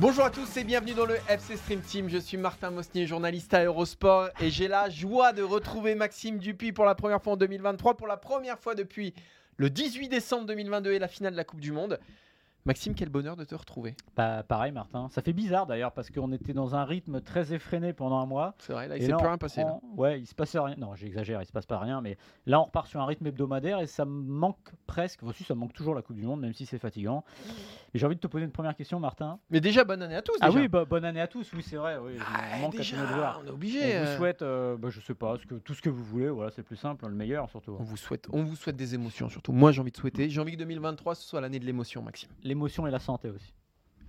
Bonjour à tous et bienvenue dans le FC Stream Team. Je suis Martin Mosnier, journaliste à Eurosport et j'ai la joie de retrouver Maxime Dupuis pour la première fois en 2023, pour la première fois depuis le 18 décembre 2022 et la finale de la Coupe du Monde. Maxime, quel bonheur de te retrouver. Bah, pareil, Martin. Ça fait bizarre d'ailleurs parce qu'on était dans un rythme très effréné pendant un mois. C'est vrai, là, il s'est plus on rien passé. là. Ouais, il se passe rien. Non, j'exagère, il se passe pas rien. Mais là, on repart sur un rythme hebdomadaire et ça me manque presque. Aussi, ça me manque toujours la Coupe du Monde, même si c'est fatigant. Et j'ai envie de te poser une première question, Martin. Mais déjà, bonne année à tous. Ah oui, bah, bonne année à tous. Oui, c'est vrai. Oui, Ah, on manque déjà, à on est On obligé. vous euh, souhaite, euh, bah, je sais pas, ce que, tout ce que vous voulez. Voilà, c'est le plus simple, le meilleur surtout. On vous souhaite, on vous souhaite des émotions surtout. Moi, j'ai envie de souhaiter. J'ai envie que 2023 ce soit l'année de l'émotion, Maxime. L'émotion et la santé aussi.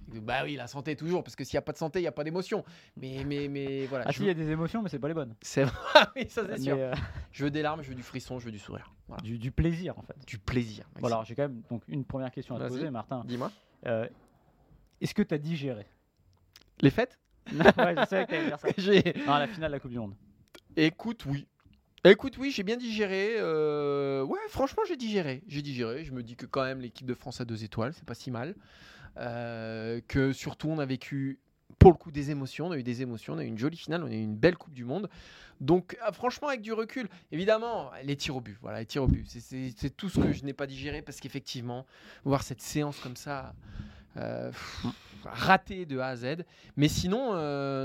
Bah oui, la santé toujours, parce que s'il n'y a pas de santé, il n'y a pas d'émotion. Mais, mais, mais voilà. Ah je si, il y a des émotions, mais c'est pas les bonnes. C'est vrai, oui, ça c'est sûr. euh, Je veux des larmes, je veux du frisson, je veux du sourire. Voilà. du, du plaisir en fait. Du plaisir. Maxime. Voilà, j'ai quand même donc une première question à te poser, Martin. Dis-moi. Euh, Est-ce que tu as digéré Les fêtes Ouais, je savais que t'allais dire ça. J'ai. Non, la finale de la Coupe du Monde. Écoute, oui. Écoute, oui, j'ai bien digéré. euh, Ouais, franchement, j'ai digéré. J'ai digéré. Je me dis que quand même l'équipe de France a deux étoiles, c'est pas si mal. Euh, que surtout, on a vécu pour le coup des émotions. On a eu des émotions. On a eu une jolie finale. On a eu une belle Coupe du Monde. Donc, ah, franchement, avec du recul, évidemment, les tirs au but. Voilà, les tirs au but. C'est- tout ce que je n'ai pas digéré parce qu'effectivement, voir cette séance comme ça. euh, ratée de A à Z. Mais sinon,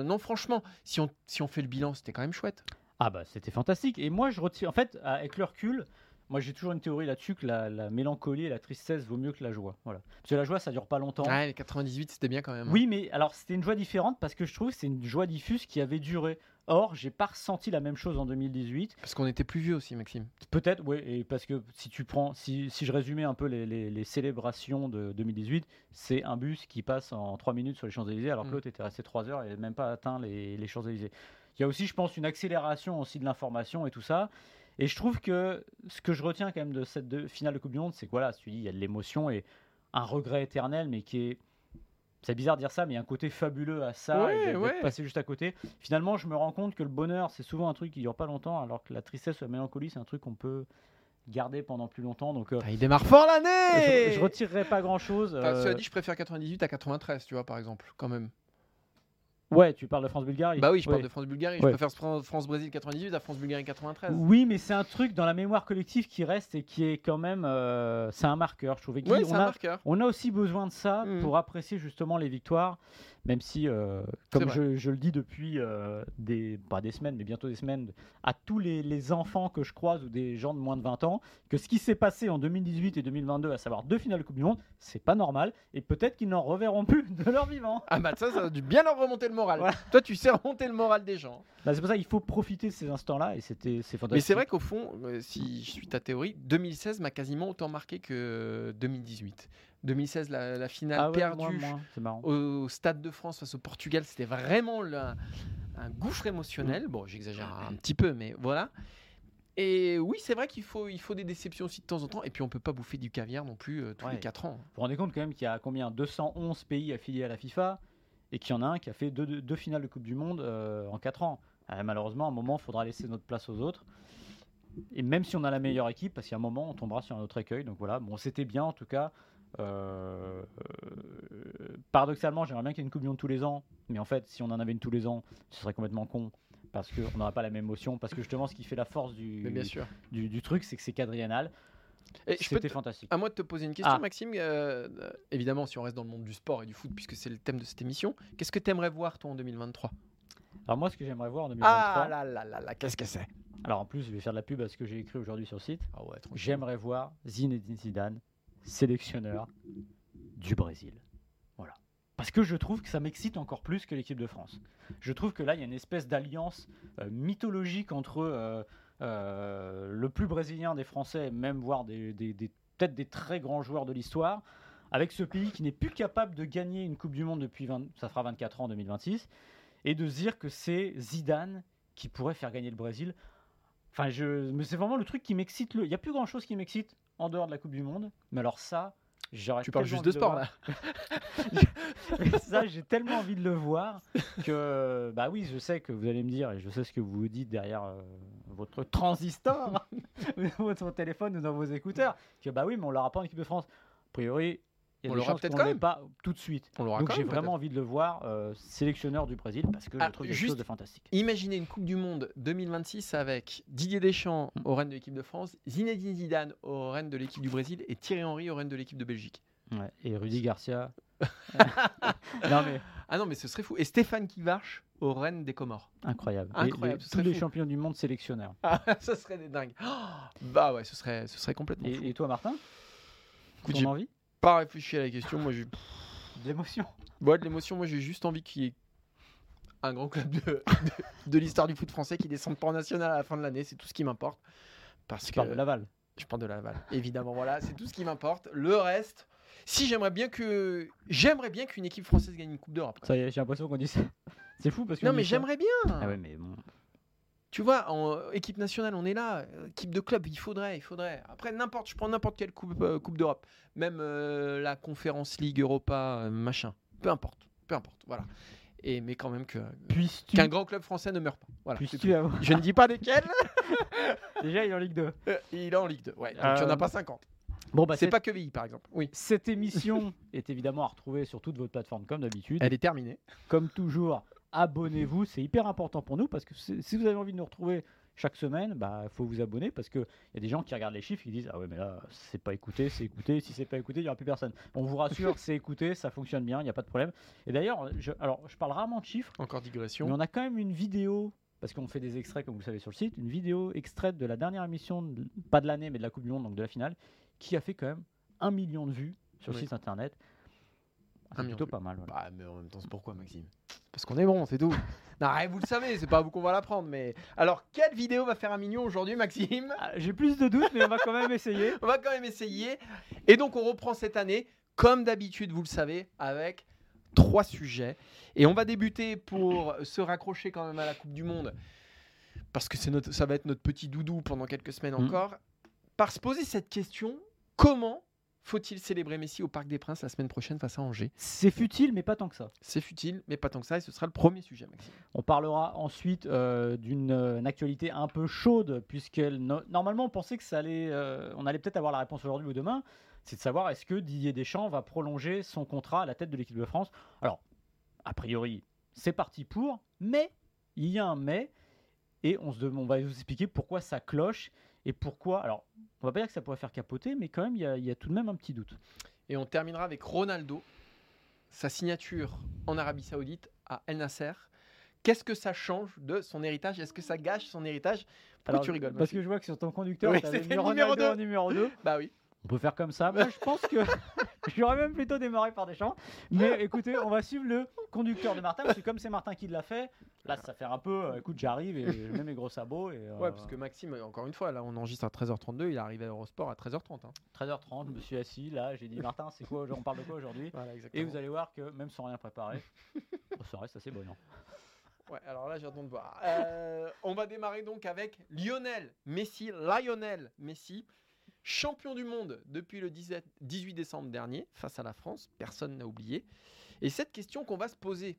non, franchement, si on, si on fait le bilan, c'était quand même chouette. Ah bah c'était fantastique. Et moi je retire, en fait, avec le recul, moi j'ai toujours une théorie là-dessus que la, la mélancolie et la tristesse vaut mieux que la joie. Voilà. Parce que la joie ça dure pas longtemps. Ouais, les 98, c'était bien quand même. hein. Oui, mais alors c'était une joie différente parce que je trouve que c'est une joie diffuse qui avait duré. Or, j'ai pas ressenti la même chose en 2018. Parce qu'on était plus vieux aussi, Maxime. Peut-être, oui, et parce que si tu prends, si, si je résumais un peu les, les- les célébrations de 2018, c'est un bus qui passe en 3 minutes sur les Champs-Élysées alors que Mm. l'autre était resté 3 heures et n'avait même pas atteint les, les Champs-Élysées. Il y a aussi, je pense, une accélération aussi de l'information et tout ça. Et je trouve que ce que je retiens quand même de cette finale de Coupe du Monde, c'est que voilà, tu dis, il y a de l'émotion et un regret éternel, mais qui est. C'est bizarre de dire ça, mais il y a un côté fabuleux à ça, Ouais, et ouais. passé juste à côté. Finalement, je me rends compte que le bonheur, c'est souvent un truc qui dure pas longtemps, alors que la tristesse ou la mélancolie, c'est un truc qu'on peut garder pendant plus longtemps. Donc, euh, il démarre fort l'année je, je retirerai pas grand chose. Enfin, cela dit, je préfère 98 à 93, tu vois, par exemple, quand même. Ouais, tu parles de France-Bulgarie. Bah oui, je parle Ouais. de France-Bulgarie. Ouais. Je préfère Fran- France-Brésil 98 à France-Bulgarie 93. Oui, mais c'est un truc dans la mémoire collective qui reste et qui est quand même. euh, c'est un marqueur, je trouvais. On, c'est un a, marqueur. on a aussi besoin de ça Mhm. pour apprécier justement les victoires, même si, euh, comme je, je le dis depuis euh, des, pas des semaines, mais bientôt des semaines, à tous les, les enfants que je croise ou des gens de moins de 20 ans, que ce qui s'est passé en 2018 et 2022, à savoir deux finales de Coupe du Monde, c'est pas normal et peut-être qu'ils n'en reverront plus de leur vivant. Ah bah ça, ça a dû bien leur remonter le moral. Voilà. Toi, tu sais remonter le moral des gens. Bah, c'est pour ça qu'il faut profiter de ces instants-là et c'était c'est fantastique. Mais c'est vrai qu'au fond, euh, si je suis ta théorie, 2016 m'a quasiment autant marqué que 2018. 2016, la, la finale Ah ouais, perdue au Stade de France face au Portugal, c'était vraiment un, gouffre émotionnel. Bon, j'exagère un petit peu, mais voilà. Et oui, c'est vrai qu'il faut, il faut des déceptions aussi de temps en temps. Et puis, on peut pas bouffer du caviar non plus euh, tous Ouais. les 4 ans. Vous vous rendez compte quand même qu'il y a combien 211 pays affiliés à la FIFA et qu'il y en a un qui a fait deux, deux- deux finales de Coupe du Monde euh, en 4 ans. Euh, malheureusement, à un moment, il faudra laisser notre place aux autres. Et même si on a la meilleure équipe, parce qu'à un moment, on tombera sur un autre écueil. Donc voilà, bon, c'était bien en tout cas. Euh, paradoxalement, j'aimerais bien qu'il y ait une Coupe du Monde tous les ans. Mais en fait, si on en avait une tous les ans, ce serait complètement con. Parce qu'on n'aurait pas la même émotion. Parce que justement, ce qui fait la force du, Mais bien sûr. du, du truc, c'est que c'est quadriennal. Et je peux C'était fantastique. À moi de te poser une question, Ah. Maxime. euh, euh, évidemment, si on reste dans le monde du sport et du foot, puisque c'est le thème de cette émission, qu'est-ce que tu aimerais voir, toi, en 2023 Alors moi, ce que j'aimerais voir en 2023... Ah là là là là, qu'est-ce que c'est? Alors en plus, je vais faire de la pub à ce que j'ai écrit aujourd'hui sur le site. Ah ouais. J'aimerais voir Zinedine Zidane, sélectionneur du Brésil. parce que je trouve que ça m'excite encore plus que l'équipe de France. Je trouve que là, il y a une espèce d'alliance euh, mythologique entre euh, euh, le plus brésilien des Français, même voire des, des- des- peut-être des très grands joueurs de l'histoire, avec ce pays qui n'est plus capable de gagner une Coupe du Monde depuis 20 ça fera 24 ans en 2026, et de se dire que c'est Zidane qui pourrait faire gagner le Brésil. Enfin, mais c'est vraiment le truc qui m'excite. Il n'y a plus grand chose qui m'excite en dehors de la Coupe du Monde, mais alors ça, j'aurais Tu parles juste de sport voir. là. Mais ça, j'ai tellement envie de le voir que, bah oui, je sais que vous allez me dire, et je sais ce que vous dites derrière euh, votre transistor, votre téléphone ou dans vos écouteurs, que bah oui, mais on l'aura pas en équipe de France. A priori, On l'aura peut-être quand même. pas tout de suite. On l'aura Donc j'ai vraiment envie de le voir euh, sélectionneur du Brésil parce que Ah, je trouve quelque chose de fantastique. Imaginez une Coupe du Monde 2026 avec Didier Deschamps au règne de l'équipe de France, Zinedine Zidane au règne de l'équipe du Brésil et Thierry Henry au règne de l'équipe de Belgique. Ouais, Et Rudy Garcia. non mais Ah non, mais ce serait fou. Et Stéphane Kivarch au règne des Comores. incroyable. Et Incroyable, les- ce tous les fou. champions du monde sélectionneurs. Ah, ce serait des dingues. Oh, bah ouais, ce serait, ce serait complètement fou. Et, et toi Martin? Ton envie? Pas réfléchi à la question. Moi, j'ai De l'émotion. Ouais, de l'émotion, moi j'ai juste envie qu'il y ait un grand club de, de, de l'histoire du foot français qui descende pas en national à la fin de l'année, c'est tout ce qui m'importe. Parce Tu que parles de Laval. je parle de Laval, évidemment, voilà, c'est tout ce qui m'importe. Le reste, si j'aimerais bien que j'aimerais bien qu'une équipe française gagne une coupe d'Europe. Ça y est, j'ai l'impression qu'on dit ça. C'est fou parce que. Non on mais j'aimerais bien. Ah ouais, mais bon. Tu vois, en équipe nationale, on est là. Euh, Équipe de club, il faudrait, il faudrait. Après, n'importe, je prends n'importe quelle coupe, euh, coupe d'Europe, même euh, la Conférence League Europa, euh, machin. Peu importe, peu importe. Voilà. Et mais quand même que qu'un grand club français ne meurt pas. Voilà. puisses-tu avoir-. Je ne dis pas desquels. Déjà, il est en Ligue 2. Euh, il est en Ligue 2. Ouais. Donc Euh, il n'y en a pas 50. Bon, bah, c'est pas que VI, par exemple. Oui. cette émission est évidemment à retrouver sur toutes vos plateformes comme d'habitude. Elle est terminée. Comme toujours, abonnez-vous. C'est hyper important pour nous parce que si vous avez envie de nous retrouver chaque semaine, bah faut vous abonner parce qu'il y a des gens qui regardent les chiffres qui disent Ah ouais, mais là, c'est pas écouté, c'est écouté. Si c'est pas écouté, il n'y aura plus personne. On vous rassure, c'est écouté, ça fonctionne bien, il n'y a pas de problème. Et d'ailleurs, je, alors, je parle rarement de chiffres. Encore Mais digression. on a quand même une vidéo, parce qu'on fait des extraits, comme vous savez, sur le site, une vidéo extraite de la dernière émission, de- pas de l'année, mais de la Coupe du Monde, donc de la finale, qui a fait quand même un million de vues sur le site internet. Ah, Un C'est plutôt pas mal. Bah, mais en même temps, c'est pourquoi, Maxime? Parce qu'on est bon, c'est tout. non, ouais, vous le savez, c'est pas à vous qu'on va l'apprendre. Mais alors, quelle vidéo va faire un million aujourd'hui, Maxime? Ah, J'ai plus de doutes, mais on va quand même essayer. On va quand même essayer. Et donc, on reprend cette année, comme d'habitude, vous le savez, avec trois sujets. Et on va débuter pour se raccrocher quand même à la Coupe du Monde, parce que notre, ça va être notre petit doudou pendant quelques semaines Mhm. encore, par se poser cette question comment faut-il célébrer Messi au Parc des Princes la semaine prochaine face à Angers? C'est futile, mais pas tant que ça. C'est futile, mais pas tant que ça, et ce sera le premier sujet, Maxime. On parlera ensuite euh, d'une euh, actualité un peu chaude, puisque normalement on pensait que ça allait, euh, on allait peut-être avoir la réponse aujourd'hui ou demain. C'est de savoir est-ce que Didier Deschamps va prolonger son contrat à la tête de l'équipe de France? Alors, a priori, c'est parti pour, mais il y a un mais, et on, se, on va vous expliquer pourquoi ça cloche et pourquoi. Alors, on va pas dire que ça pourrait faire capoter, mais quand même, il y a, il y a tout de même un petit doute. Et on terminera avec Ronaldo, sa signature en Arabie Saoudite à El Nasser. Qu'est-ce que ça change de son héritage? Est-ce que ça gâche son héritage? Pourquoi Alors, tu rigoles Parce que je vois que sur ton conducteur, Oui, tu numéro deux. en numéro 2. Bah oui. On peut faire comme ça. Moi, je pense que j'aurais même plutôt démarré par Deschamps. Mais écoutez, on va suivre le conducteur de Martin. Parce que comme c'est Martin qui l'a fait, là, ça fait un peu. euh, écoute, j'arrive et je mets mes gros sabots. Et, euh, Ouais, parce que Maxime, encore une fois, là, on enregistre à 13h32, il est arrivé à Eurosport à 13h30. hein. 13h30, je me suis assis là. J'ai dit, Martin, c'est quoi On parle de quoi aujourd'hui? Voilà, Et vous allez voir que même sans rien préparer, ça reste assez brillant. Ouais, alors là, j'attends de voir. Euh, on va démarrer donc avec Lionel Messi, Lionel Messi, champion du monde depuis le 17 18 décembre dernier face à la France. Personne n'a oublié. Et cette question qu'on va se poser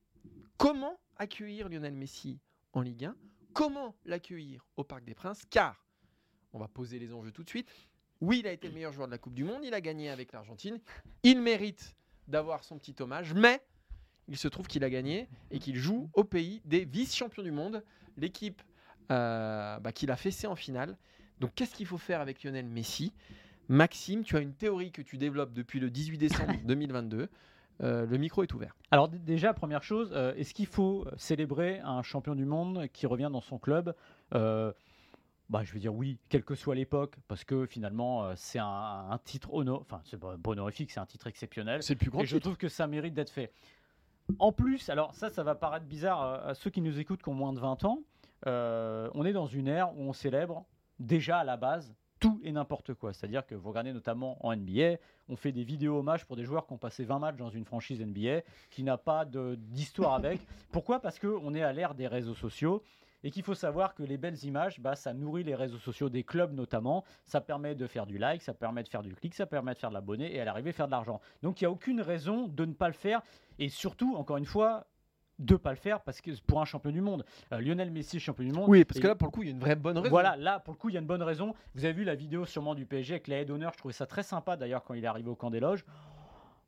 comment accueillir Lionel Messi en Ligue 1 Comment l'accueillir au Parc des Princes? Car, on va poser les enjeux tout de suite. Oui, il a été le meilleur joueur de la Coupe du Monde. Il a gagné avec l'Argentine. Il mérite d'avoir son petit hommage, mais il se trouve qu'il a gagné et qu'il joue au pays des vice-champions du monde, l'équipe euh, bah, qu'il a fessé en finale. Donc qu'est-ce qu'il faut faire avec Lionel Messi? Maxime, tu as une théorie que tu développes depuis le 18 décembre 2022. Euh, le micro est ouvert. Alors déjà, première chose, euh, est-ce qu'il faut célébrer un champion du monde qui revient dans son club? Euh, bah, Je vais dire oui, quelle que soit l'époque, parce que finalement, c'est un, un titre honor... enfin, c'est pas pas honorifique, c'est un titre exceptionnel. C'est le plus grand Et je trouve que ça mérite d'être fait. En plus, alors ça, ça va paraître bizarre à, ceux qui nous écoutent qui ont moins de 20 ans. on est dans une ère où on célèbre déjà à la base tout et n'importe quoi. C'est-à-dire que vous regardez notamment en NBA, on fait des vidéos hommages pour des joueurs qui ont passé 20 matchs dans une franchise NBA, qui n'a pas d'histoire avec. Pourquoi? Parce qu'on est à l'ère des réseaux sociaux et qu'il faut savoir que les belles images, bah, ça nourrit les réseaux sociaux des clubs notamment. Ça permet de faire du like, ça permet de faire du clic, ça permet de faire de l'abonné et à l'arrivée faire de l'argent. Donc il n'y a aucune raison de ne pas le faire. Et surtout, encore une fois, de pas le faire parce que pour un champion du monde, Euh, Lionel Messi champion du monde. Oui, parce Et- que là, pour le coup, il y a une vraie bonne raison. voilà, là, pour le coup, il y a une bonne raison. Vous avez vu la vidéo sûrement du PSG avec la d'honneur. Je trouvais ça très sympa d'ailleurs quand il est arrivé au camp des loges.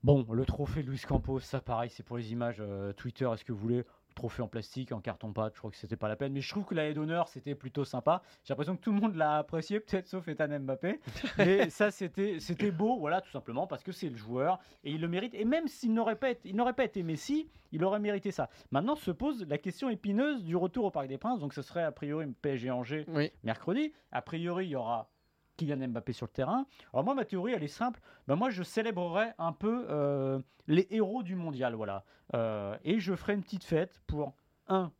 Bon, le trophée de Luis Campos, ça pareil, c'est pour les images euh, Twitter, est-ce que vous voulez Trophée en plastique, en carton pâte, je crois que c'était pas la peine. Mais je trouve que la haie d'honneur, c'était plutôt sympa. J'ai l'impression que tout le monde l'a apprécié, peut-être sauf Ethan Mbappé. Mais ça, c'était c'était beau, voilà, tout simplement, parce que c'est le joueur et il le mérite. Et même s'il n'aurait pas, été- il n'aurait pas été Messi, il aurait mérité ça. Maintenant se pose la question épineuse du retour au Parc des Princes. Donc ce serait a priori PSG Angers Oui. mercredi. A priori, il y aura Kylian Mbappé sur le terrain. Alors moi, ma théorie, elle est simple. Ben moi, je célébrerai un peu euh, les héros du mondial, voilà. Euh, et je ferai une petite fête pour un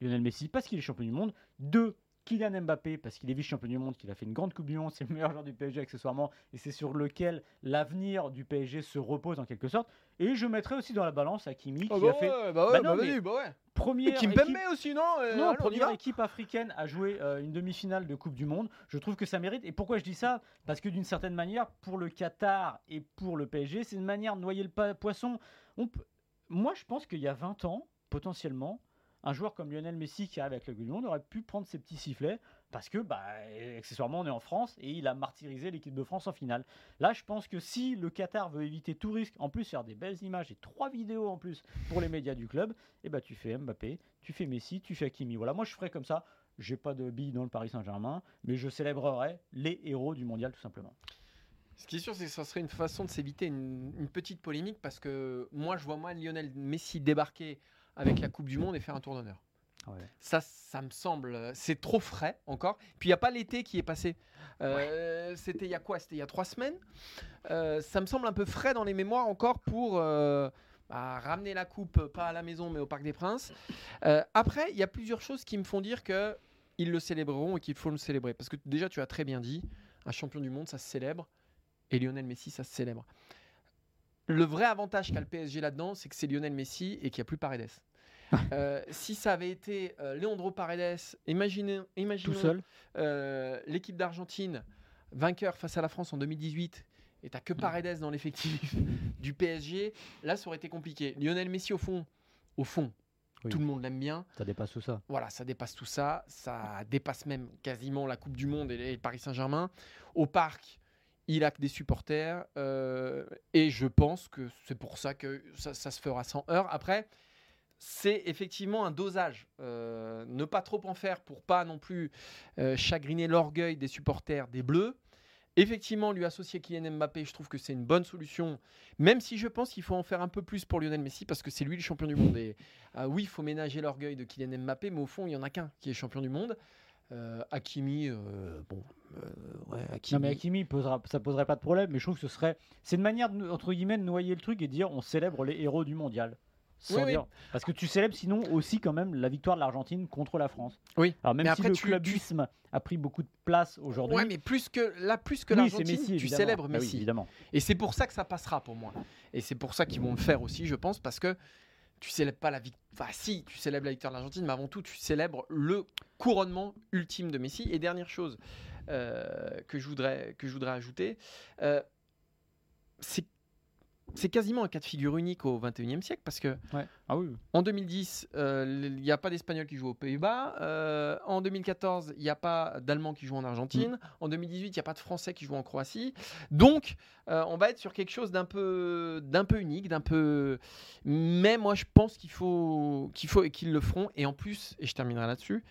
Lionel Messi parce qu'il est champion du monde. Deux Kylian Mbappé parce qu'il est vice-champion du monde, qu'il a fait une grande Coupe du Monde, c'est le meilleur joueur du PSG accessoirement, et c'est sur lequel l'avenir du PSG se repose en quelque sorte. Et je mettrai aussi dans la balance Hakimi Ah qui bah a fait bah ouais, Bah bah non, mais- bah ouais. première Kimpembe équipe- aussi, non Euh, non, y première équipe africaine à jouer euh, une demi-finale de Coupe du Monde. Je trouve que ça mérite. Et pourquoi je dis ça? Parce que d'une certaine manière, pour le Qatar et pour le PSG, c'est une manière de noyer le poisson. On peut- Moi, je pense qu'il y a 20 ans, potentiellement, un joueur comme Lionel Messi qui arrive avec le Monde aurait pu prendre ses petits sifflets parce que, bah, accessoirement, on est en France et il a martyrisé l'équipe de France en finale. Là, je pense que si le Qatar veut éviter tout risque, en plus faire des belles images et trois vidéos en plus pour les médias du club, et bah tu fais Mbappé, tu fais Messi, tu fais Hakimi. Voilà, moi je ferais comme ça. J'ai pas de billes dans le Paris Saint-Germain, mais je célébrerai les héros du mondial tout simplement. Ce qui est sûr, c'est que ça serait une façon de s'éviter une, une petite polémique parce que moi, je vois moi Lionel Messi débarquer avec la Coupe du Monde et faire un tour d'honneur. Ça, ça me semble, euh, c'est trop frais encore. Puis il n'y a pas l'été qui est passé. Euh, C'était il y a quoi? C'était il y a trois semaines. Euh, ça me semble un peu frais dans les mémoires encore pour euh, bah, ramener la coupe, pas à la maison mais au Parc des Princes. Après, il y a plusieurs choses qui me font dire que ils le célébreront et qu'il faut le célébrer. Parce que déjà, tu as très bien dit, un champion du monde, ça se célèbre. Et Lionel Messi, ça se célèbre. Le vrai avantage qu'a le PSG là-dedans, c'est que c'est Lionel Messi et qu'il n'y a plus Paredes. Euh, si ça avait été euh, Leandro Paredes, imaginez, imaginons Tout seul. euh, l'équipe d'Argentine vainqueur face à la France en 2018 et t'as que Paredes dans l'effectif du PSG, là ça aurait été compliqué. Lionel Messi au fond, au fond, Oui. tout le monde l'aime bien. Ça dépasse tout ça. Voilà, ça dépasse tout ça. Ça dépasse même quasiment la Coupe du Monde et et le Paris Saint-Germain. Au parc, il a que des supporters. euh, et je pense que c'est pour ça que ça, se fera sans heure. Après, c'est effectivement un dosage. Euh, ne pas trop en faire pour pas non plus euh, chagriner l'orgueil des supporters des Bleus. Effectivement, lui associer Kylian Mbappé, je trouve que c'est une bonne solution. Même si je pense qu'il faut en faire un peu plus pour Lionel Messi parce que c'est lui le champion du monde. Et ah oui, il faut ménager l'orgueil de Kylian Mbappé, mais au fond, il n'y en a qu'un qui est champion du monde. Euh, Hakimi, euh, bon, euh, ouais, Hakimi. Non mais Hakimi, posera, ça poserait pas de problème, mais je trouve que ce serait, c'est une manière de, entre guillemets de noyer le truc et de dire on célèbre les héros du mondial. Sans Oui, oui. Parce que tu célèbres sinon aussi quand même la victoire de l'Argentine contre la France. Oui. Alors même Mais si après, le tu- clubisme a pris beaucoup de place aujourd'hui. Ouais, mais plus que là, plus que oui, l'Argentine, tu évidemment. célèbres oui, Messi. évidemment. Et c'est pour ça que ça passera pour moi. Et c'est pour ça qu'ils vont le faire aussi, je pense, parce que tu célèbres pas la victoire. Enfin, si, tu célèbres la victoire de l'Argentine, mais avant tout, tu célèbres le couronnement ultime de Messi. Et dernière chose euh, que, je voudrais, ajouter, euh, c'est. C'est quasiment un cas de figure unique au 21e siècle parce que Ouais. Ah oui. en 2010, euh, il n'y a pas d'Espagnols qui jouent aux Pays-Bas. Euh, en 2014, il n'y a pas d'Allemands qui jouent en Argentine. En 2018, il n'y a pas de Français qui jouent en Croatie. Donc, euh, on va être sur quelque chose d'un peu, d'un peu unique, d'un peu. Mais moi, je pense qu'il faut, qu'il faut et qu'ils le feront. Et en plus, et je terminerai là-dessus.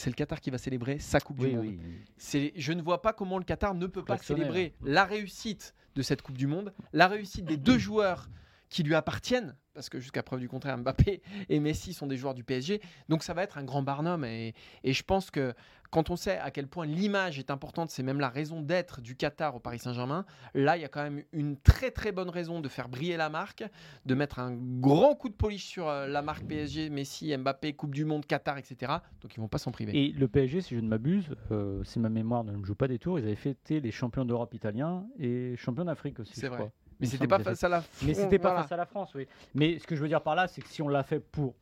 C'est le Qatar qui va célébrer sa Coupe du Monde. oui. Je ne vois pas comment le Qatar ne peut pas célébrer la réussite de cette Coupe du Monde, la réussite des deux joueurs qui lui appartiennent, parce que jusqu'à preuve du contraire, Mbappé et Messi sont des joueurs du PSG. Donc ça va être un grand barnum. Et, et je pense que quand on sait à quel point l'image est importante, c'est même la raison d'être du Qatar au Paris Saint-Germain, là, il y a quand même une très très bonne raison de faire briller la marque, de mettre un grand coup de polish sur euh, la marque PSG, Messi, Mbappé, Coupe du Monde, Qatar, etc. Donc ils vont pas s'en priver. Et le PSG, si je ne m'abuse, euh, si ma mémoire ne me joue pas des tours, ils avaient fêté les champions d'Europe italiens et champions d'Afrique aussi. C'est vrai. crois. Mais c'était pas face à la Mais Fran- c'était pas voilà. face à la France, oui. Mais ce que je veux dire par là, c'est que si on l'a fait pour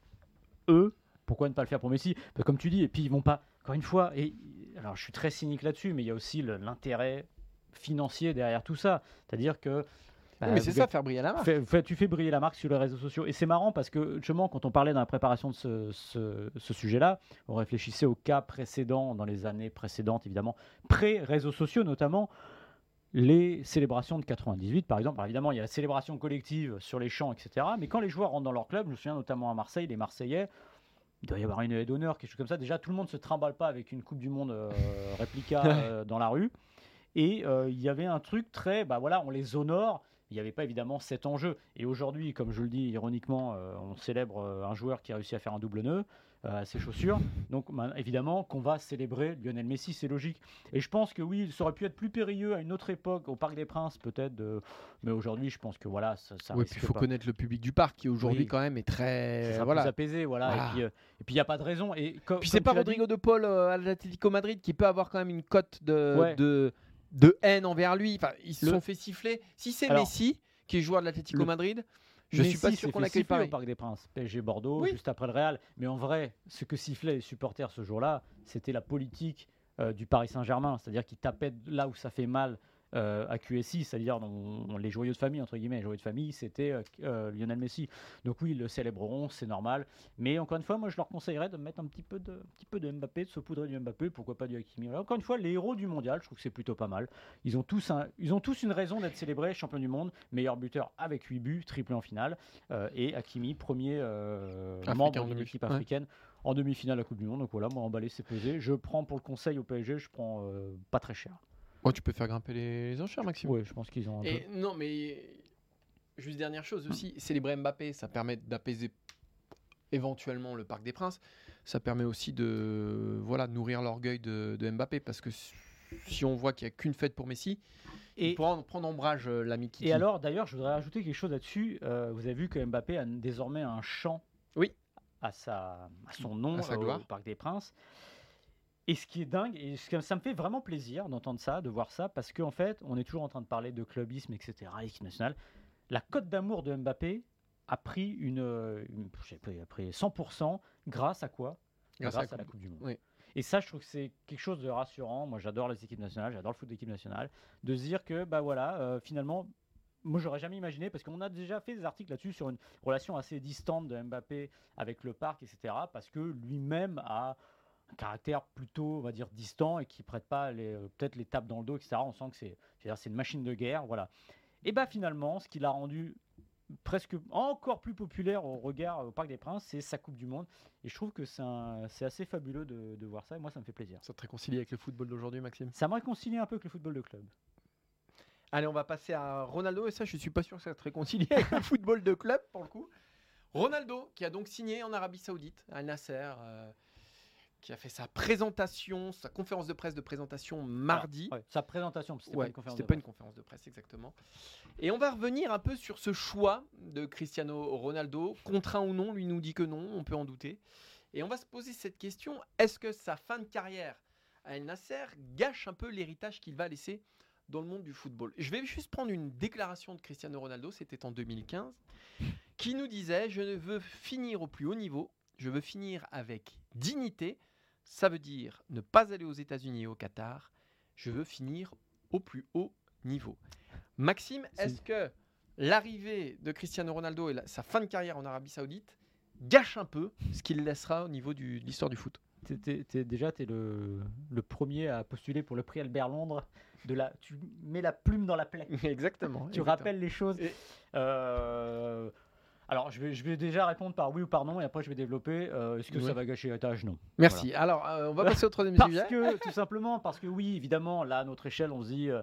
eux, pourquoi ne pas le faire pour Messi? Que Comme tu dis, et puis ils vont pas. Encore une fois, et alors je suis très cynique là-dessus, mais il y a aussi l'intérêt financier derrière tout ça. C'est-à-dire que. Bah, mais c'est ça, faire briller la marque. Tu fais briller la marque sur les réseaux sociaux. Et c'est marrant parce que, justement, quand on parlait dans la préparation de ce, ce- ce sujet-là, on réfléchissait aux cas précédents, dans les années précédentes, évidemment, pré-réseaux sociaux notamment, les célébrations de 98, par exemple. Alors, évidemment, il y a la célébration collective sur les champs, etc. Mais quand les joueurs rentrent dans leur club, je me souviens notamment à Marseille, les Marseillais, il doit y avoir une haie d'honneur, quelque chose comme ça. Déjà, tout le monde ne se trimballe pas avec une Coupe du Monde euh, réplica euh, dans la rue. Et euh, il y avait un truc très, bah voilà, on les honore. Il n'y avait pas évidemment cet enjeu. Et aujourd'hui, comme je le dis ironiquement, euh, on célèbre un joueur qui a réussi à faire un double nœud à ses chaussures. Donc ben, évidemment qu'on va célébrer Lionel Messi, c'est logique. Et je pense que oui, ça aurait pu être plus périlleux à une autre époque, au Parc des Princes peut-être. de- Mais aujourd'hui, je pense que voilà, ça, ça Oui, puis il faut pas. connaître le public du parc qui aujourd'hui Oui. quand même est Ça très sera voilà. plus apaisé, voilà. Et puis euh, il n'y a pas de raison. Et co- Puis c'est pas l'as dit- Rodrigo de Paul euh, à l'Atlético Madrid qui peut avoir quand même une cote de, Ouais. de, de haine envers lui. Enfin, ils se Le- sont fait siffler. Si c'est Messi qui est joueur de l'Atlético Madrid, je suis pas sûr qu'on l'accueille pareil. au Parc des Princes, PSG Bordeaux, Oui. juste après le Real. Mais en vrai, ce que sifflaient les supporters ce jour-là, c'était la politique euh, du Paris Saint-Germain, c'est-à-dire qu'ils tapaient là où ça fait mal euh, à QSI, c'est-à-dire les joyeux de famille, entre guillemets, les joyeux de famille, c'était euh, euh, Lionel Messi. Donc oui, ils le célébreront, c'est normal. Mais encore une fois, moi je leur conseillerais de mettre un petit peu de, un petit peu de Mbappé, de saupoudrer du Mbappé, pourquoi pas du Hakimi. Voilà. Encore une fois, les héros du mondial, je trouve que c'est plutôt pas mal. Ils ont tous, un- ils ont tous une raison d'être célébrés champion du monde, meilleur buteur avec 8 buts, triplé en finale. Euh, et Hakimi, premier membre en d'une demi- équipe ouais. africaine en demi-finale à la Coupe du Monde. Donc voilà, moi emballé, c'est pesé. Je prends pour le conseil au PSG, je prends euh, pas très cher. Oh, tu peux faire grimper les, les enchères, Maxime. Oui, je pense qu'ils ont un Et peu. non, mais juste dernière chose aussi, célébrer Mbappé, ça permet d'apaiser éventuellement le Parc des Princes. Ça permet aussi de voilà nourrir l'orgueil de, de Mbappé parce que si- on voit qu'il n'y a qu'une fête pour Messi, Et- il pourra en prendre ombrage euh, l'ami Kiki. Et alors, d'ailleurs, je voudrais ajouter quelque chose là-dessus. Euh, vous avez vu que Mbappé a désormais un chant Oui. à, sa, à son nom À sa euh, gloire. au Parc des Princes. Et ce qui est dingue, et ça me fait vraiment plaisir d'entendre ça, de voir ça, parce qu'en fait, on est toujours en train de parler de clubisme, etc., équipe nationale. La cote d'amour de Mbappé a pris une, une- pas, a pris 100% grâce à quoi? Grâce grâce, à la à la Coupe du Monde. Oui. Et ça, je trouve que c'est quelque chose de rassurant. Moi, j'adore les équipes nationales, j'adore le foot d'équipe nationale, de se dire que, bah voilà, euh, finalement, moi, j'aurais jamais imaginé, parce qu'on a déjà fait des articles là-dessus sur une relation assez distante de Mbappé avec le parc, etc., parce que lui-même a un caractère plutôt, on va dire, distant et qui prête pas euh, peut-être les tapes dans le dos, etc. On sent que c'est, une machine de guerre, voilà. Et bah finalement, ce qui l'a rendu presque encore plus populaire au regard au Parc des Princes, c'est sa Coupe du Monde. Et je trouve que c'est, assez fabuleux de, de voir ça, et moi ça me fait plaisir. Ça te réconcilie avec le football d'aujourd'hui, Maxime? Ça me réconcilie un peu avec le football de club. Allez, on va passer à Ronaldo, et ça, je suis pas sûr que ça te réconcilie avec le football de club, pour le coup. Ronaldo, qui a donc signé en Arabie Saoudite, à Nasser, euh, qui a fait sa présentation, sa conférence de presse de présentation mardi. Ouais, sa présentation, parce que c'était Ouais, pas une conférence de pas une conférence de presse, exactement. Et on va revenir un peu sur ce choix de Cristiano Ronaldo, contraint ou non, lui nous dit que non, on peut en douter. Et on va se poser cette question est-ce que sa fin de carrière à El Nasser gâche un peu l'héritage qu'il va laisser dans le monde du football? Je vais juste prendre une déclaration de Cristiano Ronaldo, c'était en 2015, qui nous disait Je ne veux finir au plus haut niveau, je veux finir avec dignité. Ça veut dire ne pas aller aux États-Unis et au Qatar. Je veux finir au plus haut niveau. Maxime, est-ce que l'arrivée de Cristiano Ronaldo et la- sa fin de carrière en Arabie Saoudite gâche un peu ce qu'il laissera au niveau du- de l'histoire du foot? T'es- déjà, tu es le, le premier à postuler pour le prix Albert Londres. De la, tu mets la plume dans la plaie. Exactement. tu rappelles les choses. Et- Euh, alors, je vais, je vais déjà répondre par oui ou par non, et après je vais développer. Euh, Est-ce que ça va gâcher l'héritage Non. Merci. Alors, euh, on va passer au troisième Parce sujet. que, tout simplement, parce que oui, évidemment, là, à notre échelle, on se dit, euh,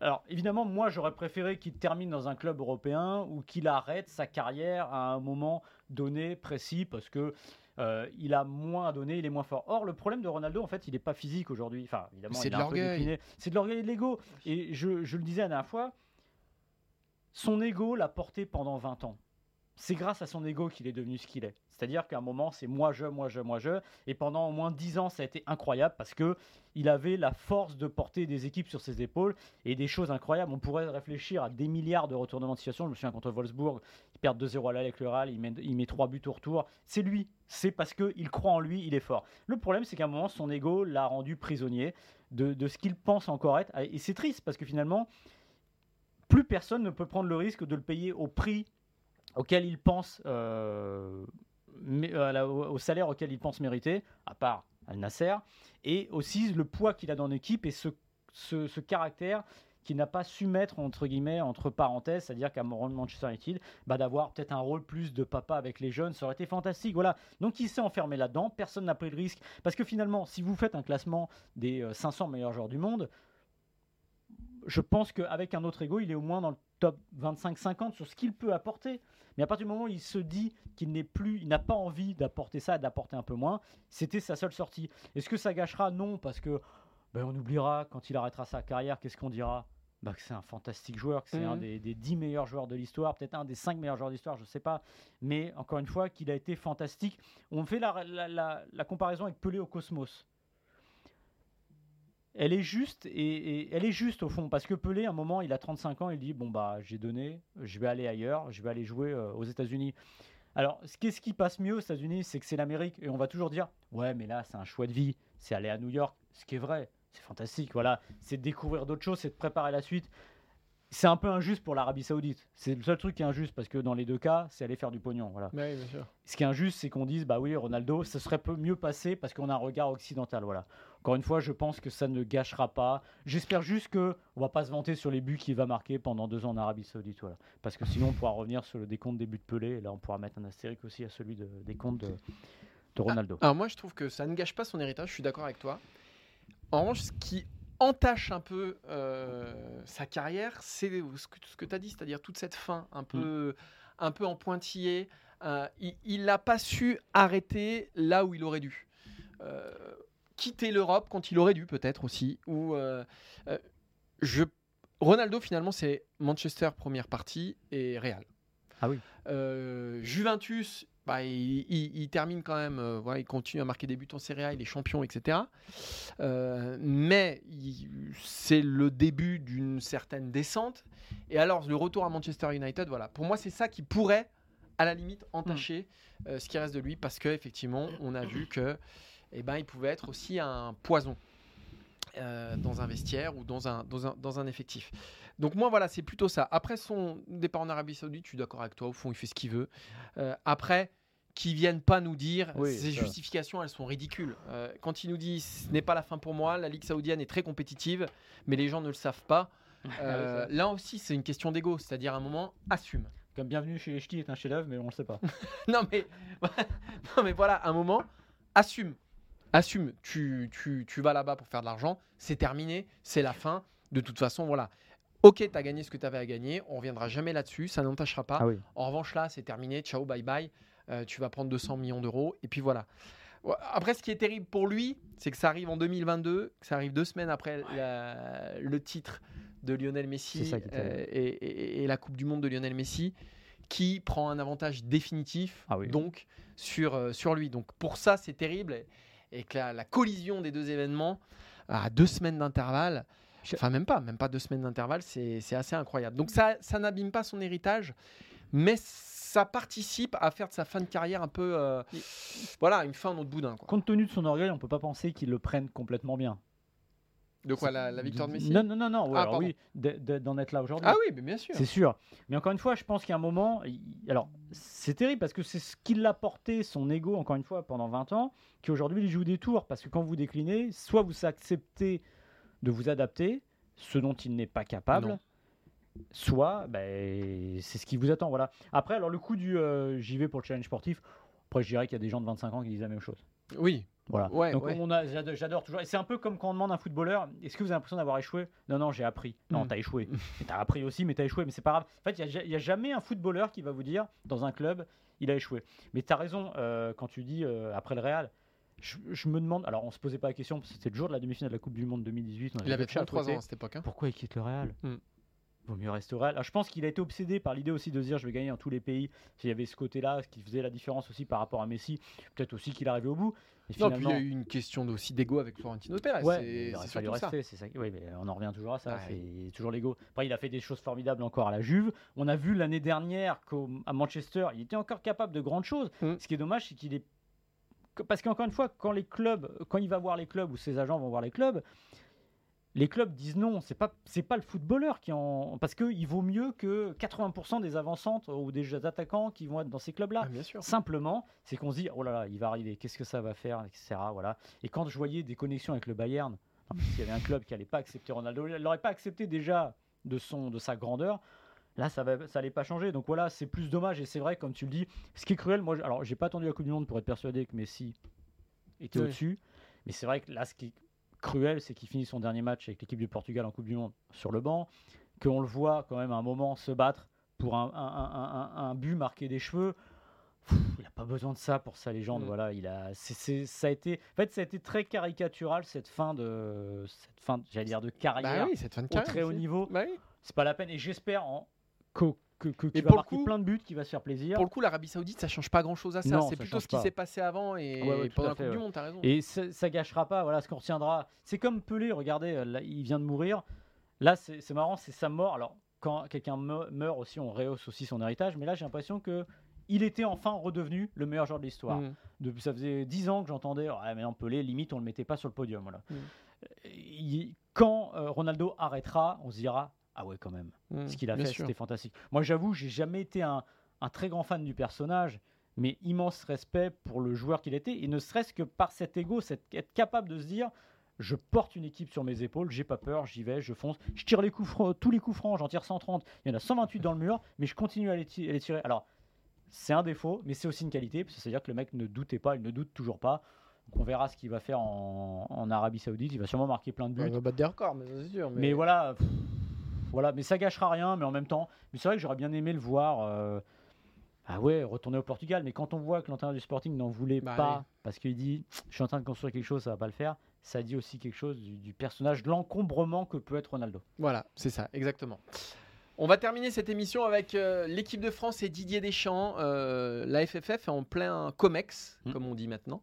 Alors évidemment, moi j'aurais préféré qu'il termine dans un club européen ou qu'il arrête sa carrière à un moment donné précis parce que euh, il a moins à donner, il est moins fort. Or, le problème de Ronaldo, en fait, il n'est pas physique aujourd'hui. Enfin, évidemment, C'est de l'orgueil. C'est de l'orgueil et de l'ego. Et je, je le disais la dernière fois, son ego l'a porté pendant 20 ans. C'est grâce à son ego qu'il est devenu ce qu'il est. C'est-à-dire qu'à un moment, c'est moi je, moi je, moi je. Et pendant au moins 10 ans, ça a été incroyable parce que il avait la force de porter des équipes sur ses épaules et des choses incroyables. On pourrait réfléchir à des milliards de retournements de situation. Je me souviens contre Wolfsburg, il perd 2-0 à l'aller avec le Real, il met, il met 3 buts au retour. C'est lui. C'est parce qu'il croit en lui, il est fort. Le problème, c'est qu'à un moment, son ego l'a rendu prisonnier de ce qu'il pense encore être. Et c'est triste parce que finalement, plus personne ne peut prendre le risque de le payer au prix auquel il pense, euh, la- au salaire auquel il pense mériter, à part Al Nasser, et aussi le poids qu'il a dans l'équipe et ce, ce, caractère qu'il n'a pas su mettre entre guillemets entre parenthèses, c'est-à-dire qu'à Manchester United, bah, d'avoir peut-être un rôle plus de papa avec les jeunes, ça aurait été fantastique. Voilà. Donc il s'est enfermé là-dedans, personne n'a pris le risque, parce que finalement, si vous faites un classement des euh, 500 meilleurs joueurs du monde, je pense qu'avec un autre ego, il est au moins dans le top 25-50 sur ce qu'il peut apporter. Mais à partir du moment où il se dit qu'il n'est plus, il n'a pas envie d'apporter ça, d'apporter un peu moins, c'était sa seule sortie. Est-ce que ça gâchera? Non, parce que ben, on oubliera quand il arrêtera sa carrière, qu'est-ce qu'on dira? Bah, que c'est un fantastique joueur, que c'est un Mhm. des, des 10 meilleurs joueurs de l'histoire, peut-être un des 5 meilleurs joueurs de l'histoire, je ne sais pas. Mais encore une fois, qu'il a été fantastique. On fait la, la- la- la comparaison avec Pelé au Cosmos. Elle est juste et, et elle est juste au fond parce que Pelé, à un moment, il a 35 ans, il dit bon bah j'ai donné, je vais aller ailleurs, je vais aller jouer euh, aux États-Unis. Alors, ce qu'est-ce qui passe mieux aux États-Unis, c'est que c'est l'Amérique et on va toujours dire ouais mais là c'est un choix de vie, c'est aller à New York, ce qui est vrai, c'est fantastique, voilà, c'est découvrir d'autres choses, c'est de préparer la suite. C'est un peu injuste pour l'Arabie Saoudite. C'est le seul truc qui est injuste parce que dans les deux cas, c'est aller faire du pognon. Voilà. Oui, bien sûr. Ce qui est injuste, c'est qu'on dise, bah oui, Ronaldo, ça serait peu mieux passé parce qu'on a un regard occidental. Voilà. Encore une fois, je pense que ça ne gâchera pas. J'espère juste que on va pas se vanter sur les buts qu'il va marquer pendant deux ans en Arabie Saoudite. Voilà. Parce que sinon, on pourra revenir sur le décompte des buts de Pelé. Et là, on pourra mettre un astérique aussi à celui de, des comptes de, de Ronaldo. Alors moi, je trouve que ça ne gâche pas son héritage, je suis d'accord avec toi. En revanche, ce qui entache un peu euh, sa carrière, c'est ce que, ce que tu as dit, c'est-à-dire toute cette fin un peu, un peu en pointillé. Euh, il n'a pas su arrêter là où il aurait dû. Euh, quitter l'Europe quand il aurait dû peut-être aussi. Ou, euh, euh, je... Ronaldo, finalement, c'est Manchester première partie et Real. Ah oui. Euh, Juventus, bah, il, il- il termine quand même, euh, voilà, il continue à marquer des buts en Serie A, il est champion, etc. Euh, mais c'est le début d'une certaine descente. Et alors, le retour à Manchester United, voilà, pour moi, c'est ça qui pourrait, à la limite, entacher euh, ce qui reste de lui, parce qu'effectivement, on a vu que, eh ben, il pouvait être aussi un poison. euh, dans un vestiaire ou dans un, dans un, dans un effectif. Donc moi voilà, c'est plutôt ça. Après son départ en Arabie Saoudite, je suis d'accord avec toi, au fond il fait ce qu'il veut. Euh, après, qu'ils viennent pas nous dire, Oui, ces ça. justifications, elles sont ridicules. Euh, quand il nous dit ce n'est pas la fin pour moi, la Ligue saoudienne est très compétitive, mais les gens ne le savent pas. Euh, ça. là aussi, c'est une question d'ego, c'est-à-dire à un moment, assume. Comme Bienvenue chez les Ch'tis est un chef-d'œuvre, mais on le sait pas. non mais, non mais voilà, un moment, assume. Assume, tu, tu, tu vas là-bas pour faire de l'argent, c'est terminé, c'est la fin. De toute façon, voilà. Ok, tu as gagné ce que tu avais à gagner, on reviendra jamais là-dessus, ça n'entachera pas. Ah oui. En revanche, là, c'est terminé, ciao, bye bye, Euh, tu vas prendre 200 millions d'euros, et puis voilà. Après, ce qui est terrible pour lui, c'est que ça arrive en 2022, que ça arrive deux semaines après la- le titre de Lionel Messi euh, et, et- et la Coupe du Monde de Lionel Messi, qui prend un avantage définitif Ah oui. donc sur, euh, sur lui. Donc pour ça, c'est terrible, et, que la, la collision des deux événements à deux semaines d'intervalle, enfin même pas, même pas deux semaines d'intervalle, c'est c'est assez incroyable. Donc ça, ça n'abîme pas son héritage, mais ça participe à faire de sa fin de carrière un peu, euh, voilà, une fin en autre boudin. Quoi. Compte tenu de son orgueil, on peut pas penser qu'il le prenne complètement bien. De quoi la, la victoire de Messi Non, non, non, non. ouais, Ah, alors oui, de- de- d'en être là aujourd'hui. Ah oui, mais bien sûr. C'est sûr. Mais encore une fois, je pense qu'il y a un moment. Alors, c'est terrible parce que c'est ce qui l'a porté, son ego, encore une fois, pendant 20 ans, qui aujourd'hui lui joue des tours. Parce que quand vous déclinez, soit vous acceptez de vous adapter, ce dont il n'est pas capable, Non. soit ben, c'est ce qui vous attend. Voilà. Après, alors le coup du euh, j'y vais pour le challenge sportif, après, je dirais qu'il y a des gens de 25 ans qui disent la même chose. Oui, Voilà. Ouais, Donc ouais. on a, j'adore, toujours. Et c'est un peu comme quand on demande à un footballeur, est-ce que vous avez l'impression d'avoir échoué? Non, non, j'ai appris. Non, Mm. t'as échoué. T'as appris aussi, mais t'as échoué. Mais c'est pas grave. En fait, il n'y a, jamais un footballeur qui va vous dire dans un club, il a échoué. Mais t'as raison euh, quand tu dis euh, après le Real. Je, je me demande. Alors, on se posait pas la question parce que c'était le jour de la demi-finale de la Coupe du Monde 2018. on Il avait 33 côté. ans à cette époque. hein. Pourquoi il quitte le Real? Mm. Vaut mieux rester au Real. Alors, je pense qu'il a été obsédé par l'idée aussi de se dire je vais gagner dans tous les pays. Il y avait ce côté-là, ce qui faisait la différence aussi par rapport à Messi. Peut-être aussi qu'il arrivait au bout. Et Non, puis il y a eu une question aussi d'ego avec Florentino Pérez. Ouais, il aurait fallu ça. rester. C'est ça. Oui, mais on en revient toujours à ça. C'est toujours l'ego. Après, il a fait des choses formidables encore à la Juve. On a vu l'année dernière qu'à Manchester, il était encore capable de grandes choses. Mm. Ce qui est dommage, c'est qu'il est parce qu'encore une fois, quand les clubs, quand il va voir les clubs ou ses agents vont voir les clubs, les clubs disent non. C'est pas c'est pas le footballeur qui en parce que il vaut mieux que 80% des avancantes ou des attaquants qui vont être dans ces clubs-là. Ah, bien sûr. Simplement, c'est qu'on se dit, oh là là, il va arriver, qu'est-ce que ça va faire, etc. Voilà. Et quand je voyais des connexions avec le Bayern, s'il y avait un club qui n'allait pas accepter Ronaldo, il l'aurait pas accepté déjà de, son, de sa grandeur, là, ça va, ça allait pas changer. Donc voilà, c'est plus dommage. Et c'est vrai, comme tu le dis, ce qui est cruel, moi, alors j'ai pas attendu la Coupe du Monde pour être persuadé que Messi était Oui. au-dessus. Mais c'est vrai que là, ce qui est cruel, c'est qu'il finit son dernier match avec l'équipe du Portugal en Coupe du Monde sur le banc, qu'on le voit quand même à un moment se battre pour un, un- un- un- un but marqué des cheveux. Pff, il n'a pas besoin de ça pour sa légende. Mm. Voilà, il a, ça a été, en fait, ça a été très caricatural cette fin de, cette fin, j'allais dire de carrière Bah oui, cette fin de au carrière. très haut niveau. Bah oui. C'est pas la peine. Et j'espère en, que, que, que- qu'il Et va pour le marquer coup- plein de buts, qu'il va se faire plaisir. Pour le coup, l'Arabie Saoudite, ça change pas grand chose à ça. C'est plutôt ce qui s'est passé avant et Ouais, ouais, tout pendant à la fait, Coupe du ouais. Monde, t'as raison. Et ça, ça gâchera pas, voilà, ce qu'on retiendra. C'est comme Pelé, regardez, euh, là, il vient de mourir. Là, c'est marrant, c'est sa mort. Alors, quand quelqu'un me- meurt aussi, on rehausse aussi son héritage. Mais là, j'ai l'impression que il était enfin redevenu le meilleur joueur de l'histoire. Mm. Depuis, ça faisait 10 ans que j'entendais, mais non, Pelé, limite, on le mettait pas sur le podium. Voilà. Mm. Il- quand euh, Ronaldo arrêtera, on se dira, ah ouais, quand même. Mm. Ce qu'il a fait, c'était fantastique. Moi, j'avoue, j'ai jamais été un, un très grand fan du personnage, mais immense respect pour le joueur qu'il était, et ne serait-ce que par cet ego, cet, être capable de se dire, je porte une équipe sur mes épaules, j'ai pas peur, j'y vais, je fonce, je tire les coups francs, tous les coups francs, j'en tire 130, il y en a 128 dans le mur, mais je continue à les, ti- à les tirer. Alors, c'est un défaut, mais c'est aussi une qualité, parce que c'est-à-dire que le mec ne doutait pas, il ne doute toujours pas. Donc on verra ce qu'il va faire en, en Arabie Saoudite. Il va sûrement marquer plein de buts. Il va battre des records, mais c'est sûr. Mais voilà, pff, voilà, mais ça gâchera rien, mais en même temps, mais c'est vrai que j'aurais bien aimé le voir. euh, ah ouais, retourner au Portugal, mais quand on voit que l'entraîneur du Sporting n'en voulait Bah pas oui. parce qu'il dit, je suis en train de construire quelque chose, ça va pas le faire. Ça dit aussi quelque chose du, du personnage, de l'encombrement que peut être Ronaldo. Voilà, c'est ça, exactement. On va terminer cette émission avec euh, l'équipe de France et Didier Deschamps. Euh, la FFF est en plein COMEX, Mm. comme on dit maintenant.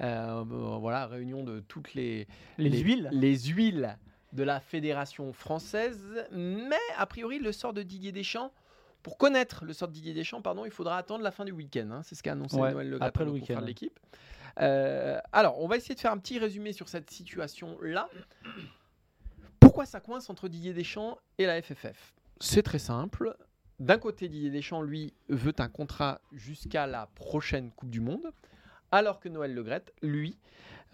Euh, bon, voilà, réunion de toutes les, Les, huiles. les huiles de la fédération française. Mais a priori, le sort de Didier Deschamps, pour connaître le sort de Didier Deschamps, pardon, il faudra attendre la fin du week-end. hein. C'est ce qu'a annoncé Ouais, Noël Le après le le week-end. de l'équipe. Euh, alors, on va essayer de faire un petit résumé sur cette situation-là. Pourquoi ça coince entre Didier Deschamps et la FFF C'est très simple. D'un côté, Didier Deschamps, lui, veut un contrat jusqu'à la prochaine Coupe du Monde, alors que Noël Legrette, lui,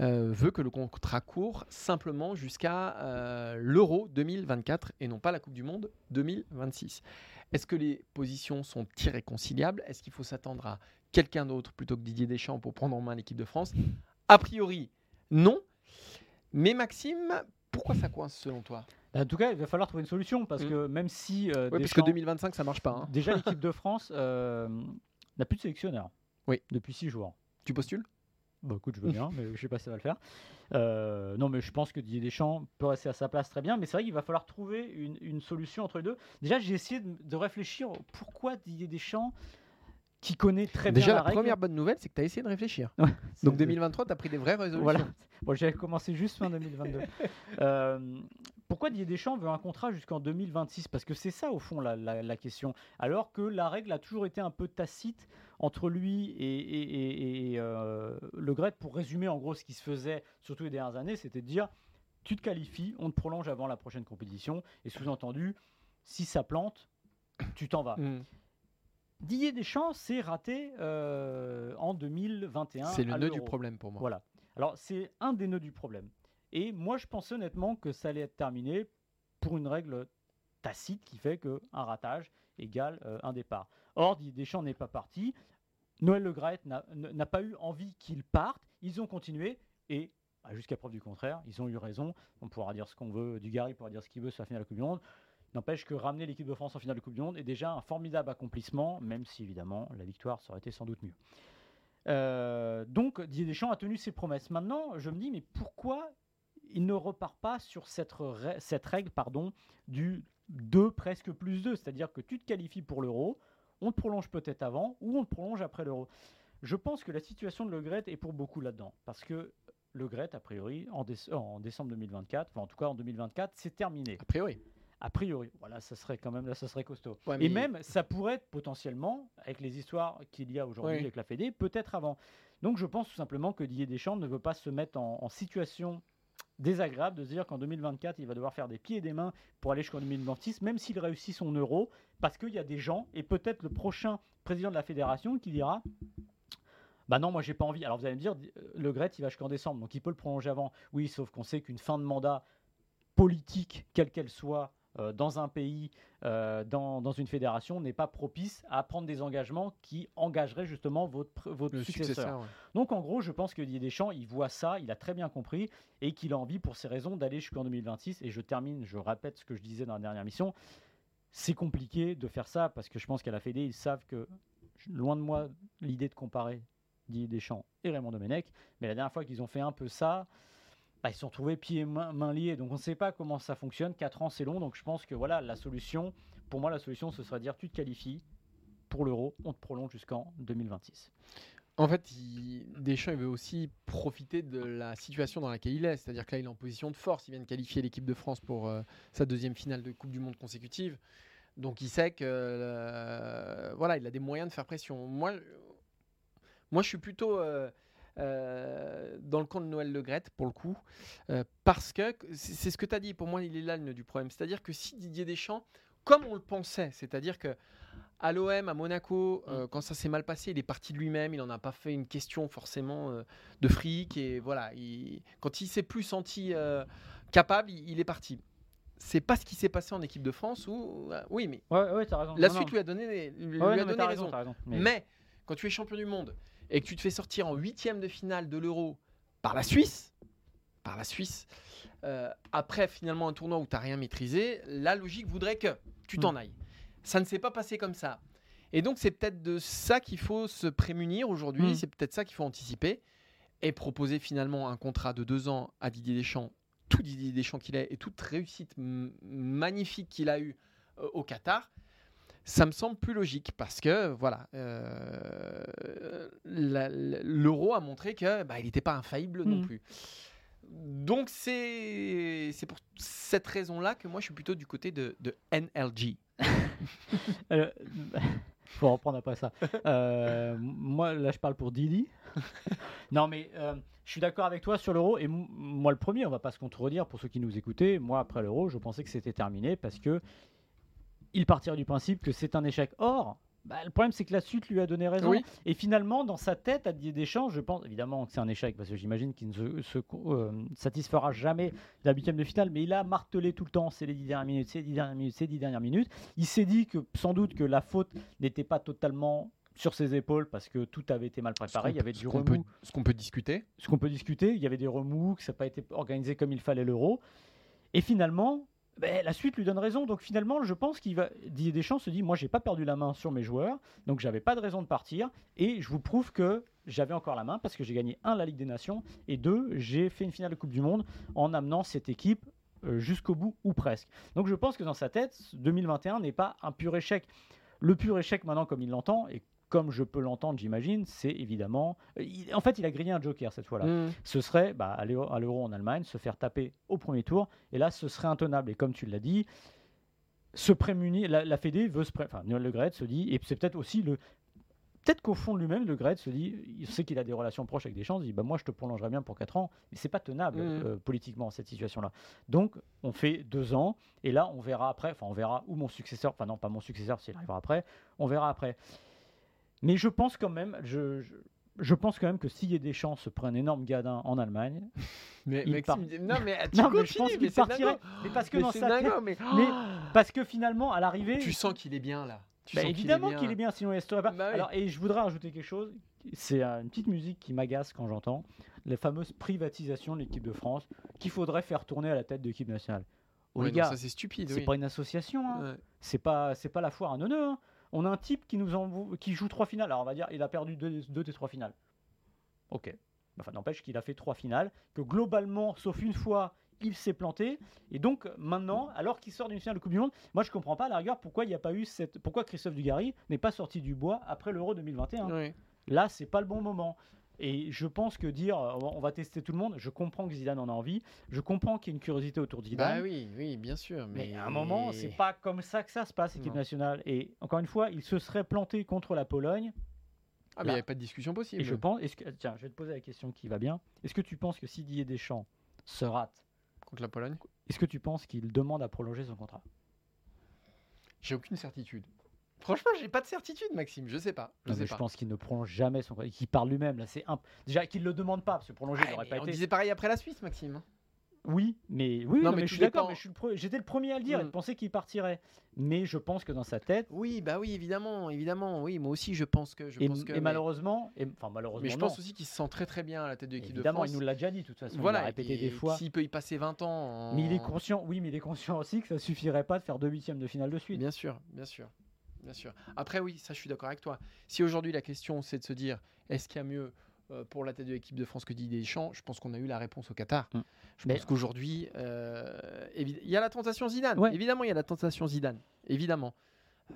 euh, veut que le contrat court simplement jusqu'à euh, l'Euro 2024 et non pas la Coupe du Monde 2026. Est-ce que les positions sont irréconciliables? Est-ce qu'il faut s'attendre à quelqu'un d'autre plutôt que Didier Deschamps pour prendre en main l'équipe de France? A priori, non. Mais Maxime, pourquoi ça coince selon toi? En tout cas, il va falloir trouver une solution parce Mm. que même si euh, Oui, parce que Deschamps- 2025, ça marche pas. hein. déjà l'équipe de France euh, n'a plus de sélectionneur. Oui. Depuis six jours. Tu postules? Bah écoute, je veux bien, mais je sais pas si ça va le faire. Euh, non, mais je pense que Didier Deschamps peut rester à sa place très bien, mais c'est vrai qu'il va falloir trouver une, une solution entre les deux. Déjà, j'ai essayé de, de réfléchir pourquoi Didier Deschamps, qui connaît très Déjà, bien la la règle, première bonne nouvelle, c'est que tu as essayé de réfléchir. Ouais, Donc de- 2023, tu as pris des vraies résolutions. Voilà. Bon, j'avais commencé juste fin 2022. Euh, pourquoi Didier Deschamps veut un contrat jusqu'en 2026 Parce que c'est ça, au fond, la, la- la question. Alors que la règle a toujours été un peu tacite entre lui et, et- et- et, euh, Le Gret, pour résumer en gros ce qui se faisait, surtout les dernières années, c'était de dire tu te qualifies, on te prolonge avant la prochaine compétition, et sous-entendu, si ça plante, tu t'en vas. Mm. Didier Deschamps s'est raté euh, en 2021. C'est le nœud du problème pour moi. Voilà. Alors, c'est un des nœuds du problème. Et moi, je pensais honnêtement que ça allait être terminé pour une règle tacite qui fait qu'un ratage égale euh, un départ. Or, Didier Deschamps n'est pas parti. Noël Le n'a pas eu envie qu'il parte. Ils ont continué et bah, jusqu'à preuve du contraire, ils ont eu raison. On pourra dire ce qu'on veut, Dugarry pourra dire ce qu'il veut sur la finale de la Coupe du Monde. N'empêche que ramener l'équipe de France en finale de Coupe du Monde est déjà un formidable accomplissement, même si évidemment la victoire aurait été sans doute mieux. Euh, donc Didier Deschamps a tenu ses promesses. Maintenant, je me dis, mais pourquoi il ne repart pas sur cette, cette règle pardon, du 2 presque plus 2 C'est-à-dire que tu te qualifies pour l'euro, on te prolonge peut-être avant ou on te prolonge après l'euro. Je pense que la situation de Le Gret est pour beaucoup là-dedans. Parce que Le Gret, a priori, en, déce- en décembre 2024, enfin en tout cas en 2024, c'est terminé. A priori. A priori, voilà, ça serait quand même là, ça serait costaud. Ouais, Et même, ça pourrait être potentiellement, avec les histoires qu'il y a aujourd'hui Oui. avec la Fédé, peut-être avant. Donc je pense tout simplement que Didier Deschamps ne veut pas se mettre en, en situation désagréable de se dire qu'en 2024, il va devoir faire des pieds et des mains pour aller jusqu'en 2026, même s'il réussit son euro, parce qu'il y a des gens, et peut-être le prochain président de la fédération qui dira bah non, moi j'ai pas envie. Alors vous allez me dire, euh, Le Gret, il va jusqu'en décembre, donc il peut le prolonger avant. Oui, sauf qu'on sait qu'une fin de mandat politique, quelle qu'elle soit, euh, dans un pays, euh, dans, dans une fédération, n'est pas propice à prendre des engagements qui engageraient justement votre, votre Le successeur. successeur. ouais. Donc en gros, je pense que Didier Deschamps, il voit ça, il a très bien compris et qu'il a envie pour ces raisons d'aller jusqu'en 2026. Et je termine, je répète ce que je disais dans la dernière mission. C'est compliqué de faire ça parce que je pense qu'à la Fédé, ils savent que, loin de moi, l'idée de comparer Didier Deschamps et Raymond Domenech, mais la dernière fois qu'ils ont fait un peu ça, bah, ils se sont trouvés pieds et mains, liés. Donc on ne sait pas comment ça fonctionne. 4 ans, c'est long. Donc je pense que voilà, la solution, pour moi, la solution, ce serait de dire tu te qualifies pour l'euro, on te prolonge jusqu'en 2026. En fait. Deschamps il veut aussi profiter de la situation dans laquelle il est. C'est-à-dire que là, il est en position de force. Il vient de qualifier l'équipe de France pour euh, sa deuxième finale de Coupe du Monde consécutive. Donc, il sait que euh, voilà, il a des moyens de faire pression. Moi, moi je suis plutôt euh, euh, dans le camp de Noël Le Graët, pour le coup, euh, parce que c'est ce que tu as dit. Pour moi, il est là le nœud du problème. C'est-à-dire que si Didier Deschamps, comme on le pensait, c'est-à-dire que à l'OM, à Monaco, euh, quand ça s'est mal passé, il est parti de lui-même. Il n'en a pas fait une question forcément euh, de fric. Et voilà, il- quand il s'est plus senti euh, capable, il, il est parti. C'est pas ce qui s'est passé en équipe de France où, oui, mais Ouais, ouais, t'as raison. la Non, suite non. lui a donné, lui Ouais, a non, mais donné raison. t'as raison. Mais- Mais quand tu es champion du monde et que tu te fais sortir en huitième de finale de l'Euro par la Suisse, par la Suisse, euh, après finalement un tournoi où tu n'as rien maîtrisé, la logique voudrait que tu t'en ailles. Ça ne s'est pas passé comme ça. Et donc c'est peut-être de ça qu'il faut se prémunir aujourd'hui, Mm. c'est peut-être ça qu'il faut anticiper et proposer finalement un contrat de deux ans à Didier Deschamps, tout Didier Deschamps qu'il est et toute réussite magnifique qu'il a eue euh, au Qatar ça me semble plus logique parce que voilà, euh, l'euro a montré que bah, il n'était pas infaillible non Mhm. plus. Donc c'est c'est pour cette raison-là que moi je suis plutôt du côté de, de NLG. Euh, faut reprendre après ça. Euh, moi, là, je parle pour Didi. non, mais euh, je suis d'accord avec toi sur l'euro. Et moi, le premier, on va pas se contredire pour ceux qui nous écoutaient. Moi, après l'euro, je pensais que c'était terminé parce que il partirait du principe que c'est un échec. Or, bah, le problème, c'est que la suite lui a donné raison. Oui. Et finalement, dans sa tête, à Deschamps, je pense évidemment que c'est un échec parce que j'imagine qu'il ne se, se, euh, satisfera jamais la huitième de finale. Mais il a martelé tout le temps c'est les dix dernières minutes, c'est les dix dernières minutes, c'est les dix dernières minutes. Il s'est dit que sans doute que la faute n'était pas totalement sur ses épaules parce que tout avait été mal préparé. Il y avait du remous peut, ce qu'on peut discuter. ce qu'on peut discuter, il y avait des remous, que ça n'a pas été organisé comme il fallait l'euro. Et finalement, ben, la suite lui donne raison. Donc finalement, je pense qu'il va. Didier Deschamps se dit Moi, j'ai pas perdu la main sur mes joueurs, donc j'avais pas de raison de partir. Et je vous prouve que j'avais encore la main parce que j'ai gagné un la Ligue des Nations et deux, j'ai fait une finale de Coupe du Monde en amenant cette équipe euh, jusqu'au bout ou presque. Donc je pense que dans sa tête, 2021 n'est pas un pur échec. Le pur échec maintenant, comme il l'entend, et comme je peux l'entendre, j'imagine, c'est évidemment. il- en fait, il a grillé un joker cette fois-là Mm. ce serait bah, aller à l'euro en Allemagne, se faire taper au premier tour, et là ce serait intenable. Et comme tu l'as dit, se prémunir, la, la Fédé veut se pré... enfin Noël Le Graët se dit, et c'est peut-être aussi le. Peut-être qu'au fond de lui-même, Le Graët se dit, il sait qu'il a des relations proches avec Deschamps, il dit bah, Moi je te prolongerai bien pour 4 ans, mais c'est pas tenable Mhm. euh, politiquement cette situation-là. Donc on fait 2 ans, et là on verra après, enfin on verra où mon successeur, enfin non, pas mon successeur s'il arrivera après, on verra après. Mais je pense quand même, je, je, je pense quand même que si Deschamps se prend un énorme gadin en Allemagne, Mais, Il Maxime, non mais tu non, mais je pense qu'il partirait. Mais parce que Mais dans tête, dingo, mais- mais parce que finalement, à l'arrivée, tu sens qu'il est bien là. Tu Bah, sens évidemment qu'il est bien, sinon il resterait pas. Bah oui. Alors, et je voudrais rajouter quelque chose. C'est euh, une petite musique qui m'agace quand j'entends la fameuse privatisation de l'équipe de France qu'il faudrait faire tourner à la tête de l'équipe nationale. Oh, Ouais, les gars, ça c'est stupide. c'est oui. pas une association. hein. Ouais. C'est pas, c'est pas la foire à neuneux. hein. On a un type qui nous envoie, qui joue trois finales. Alors on va dire, il a perdu deux, deux des trois finales. Ok. Enfin, n'empêche qu'il a fait trois finales, que globalement, sauf une fois, il s'est planté. Et donc maintenant, alors qu'il sort d'une finale de Coupe du Monde, moi je comprends pas à la rigueur pourquoi il n'y a pas eu cette, pourquoi Christophe Dugarry n'est pas sorti du bois après l'Euro 2021. Ouais. Là, c'est pas le bon moment. Et je pense que dire euh, on va tester tout le monde, je comprends que Zidane en a envie, je comprends qu'il y ait une curiosité autour de Zidane. Bah oui, oui, bien sûr. Mais, Mais à un moment, c'est pas comme ça que ça se passe, équipe Non. nationale. Et encore une fois, il se serait planté contre la Pologne. Ah, mais il n'y avait pas de discussion possible. Et je pense, est-ce que, tiens, je vais te poser la question qui va bien. Est-ce que tu penses que si Didier Deschamps se rate, Contre la Pologne? Est-ce que tu penses qu'il demande à prolonger son contrat? J'ai aucune certitude. Franchement, j'ai pas de certitude, Maxime. Je sais pas. Je Non, sais mais je pas. pense qu'il ne prolonge jamais son. Qu'il parle lui-même. Là, c'est imp- déjà qu'il le demande pas, parce que prolonger n'aurait mais pas on été. disait pareil après la Suisse, Maxime. Oui, mais oui, Non, non, mais mais, je suis d'accord. le j'étais le premier à le dire et Mm. de penser qu'il partirait. Mais je pense que dans sa tête, Oui, bah oui, évidemment, évidemment. Oui, moi aussi, je pense que. Je et, pense que et mais- malheureusement, et, enfin malheureusement, Mais je non. pense aussi qu'il se sent très très bien à la tête de l'équipe de Évidemment, France. il nous l'a déjà dit, de toute façon. voilà, il l'a répété et des fois. S'il peut y passer 20 ans. en- Mais il est conscient, oui, mais il est conscient aussi que ça suffirait pas de faire deux huitièmes de finale de suite. Bien sûr, bien sûr, bien sûr. Après, oui, ça, je suis d'accord avec toi. Si aujourd'hui la question c'est de se dire, est-ce qu'il y a mieux euh, pour la tête de l'équipe de France que Didier Deschamps Je pense qu'on a eu la réponse au Qatar. Mm. Je Mais- pense qu'aujourd'hui, euh, il y a la tentation Zidane. Ouais. Évidemment, il y a la tentation Zidane. Évidemment.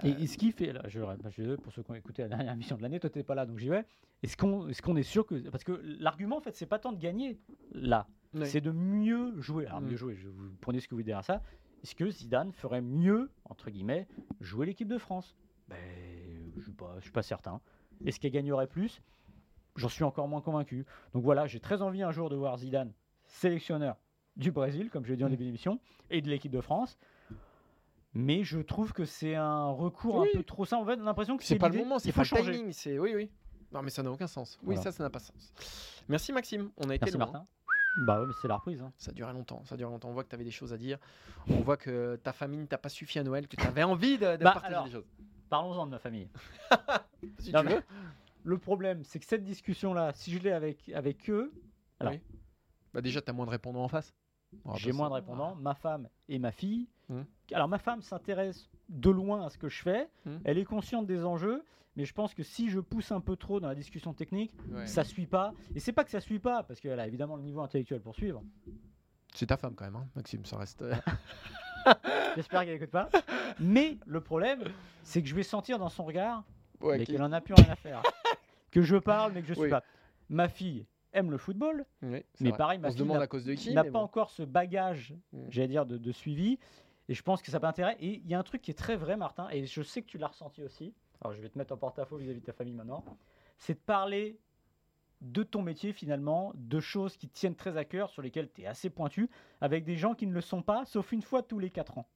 Et, et ce qui fait, là, je, je pour ceux qui ont écouté la dernière émission de l'année, toi t'es pas là, donc j'y vais. Est-ce qu'on est, qu'on est sûr que, parce que l'argument en fait, c'est pas tant de gagner là, c'est de mieux jouer. Alors Mm. mieux jouer, je vous prenez ce que vous voulez derrière ça. Est-ce que Zidane ferait mieux entre guillemets jouer l'équipe de France? Ben, je suis je suis pas certain. Est-ce qu'elle gagnerait plus? J'en suis encore moins convaincu. Donc voilà, j'ai très envie un jour de voir Zidane sélectionneur du Brésil, comme je l'ai dit en Mm. début d'émission, et de l'équipe de France. Mais je trouve que c'est un recours Oui. un peu trop simple. En fait, on a l'impression que C'est pas le moment, c'est pas faut le changer. timing. Oui, oui. Non, mais ça n'a aucun sens. Oui, Voilà. ça, ça n'a pas sens. Merci Maxime. On a été loin. Martin. Bah ouais, mais c'est la reprise. hein. Ça durait longtemps, ça durait longtemps. On voit que tu avais des choses à dire. On voit que ta famille ne t'a pas suffi à Noël, que tu avais envie de, de Bah, partager alors. des choses. Parlons-en de ma famille. Si Non, tu veux. Le problème, c'est que cette discussion-là, si je l'ai avec, avec eux, alors- Oui. Bah déjà, tu as moins de répondants en face. J'ai moins de répondants, ma femme et ma fille. Mhm. Alors ma femme s'intéresse de loin à ce que je fais, Mhm. elle est consciente des enjeux, mais je pense que si je pousse un peu trop dans la discussion technique, Ouais. ça suit pas. Et c'est pas que ça suit pas, parce qu'elle a évidemment le niveau intellectuel pour suivre. C'est ta femme quand même, hein, Maxime, ça reste. euh, J'espère qu'elle écoute pas. Mais le problème, c'est que je vais sentir dans son regard Ouais, qu'elle en a plus rien à faire. que je parle, mais que je suis Oui. pas. Ma fille aime le football, Oui, mais vrai. pareil, ma On fille n'a- pas encore ce bagage, Mm. j'allais dire, de, de suivi. Et je pense que ça n'a pas intérêt. Et il y a un truc qui est très vrai, Martin, et je sais que tu l'as ressenti aussi. Alors je vais te mettre en porte-à-faux vis-à-vis de ta famille maintenant. C'est de parler de ton métier finalement, de choses qui tiennent très à cœur, sur lesquelles tu es assez pointu, avec des gens qui ne le sont pas, sauf une fois tous les 4 ans.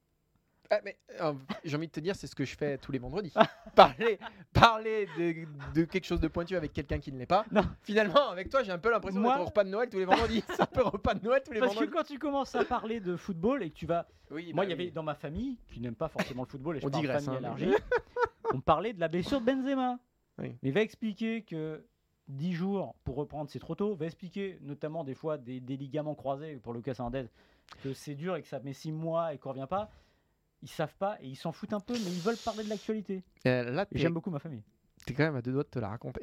Ah, mais, euh, j'ai envie de te dire, c'est ce que je fais tous les vendredis. parler parler de, de quelque chose de pointu avec quelqu'un qui ne l'est pas. Non. Finalement, avec toi, j'ai un peu l'impression Moi- d'être au repas de Noël tous les vendredis. c'est un peu repas de Noël tous les Parce que vendredis. quand tu commences à parler de football et que tu vas Oui, Moi, bah il y avait dans ma famille, qui n'aime pas forcément le football, et je On parle digresse, famille hein, élargie, on parlait de la blessure de Benzema. Oui. Mais va expliquer que 10 jours pour reprendre, c'est trop tôt. Va expliquer notamment des fois des, des ligaments croisés pour Lucas Hernandez, que c'est dur et que ça met 6 mois et qu'on revient pas. Ils savent pas et ils s'en foutent un peu, mais ils veulent parler de l'actualité. Euh, j'aime beaucoup ma famille. t'es quand même à deux doigts de te la raconter.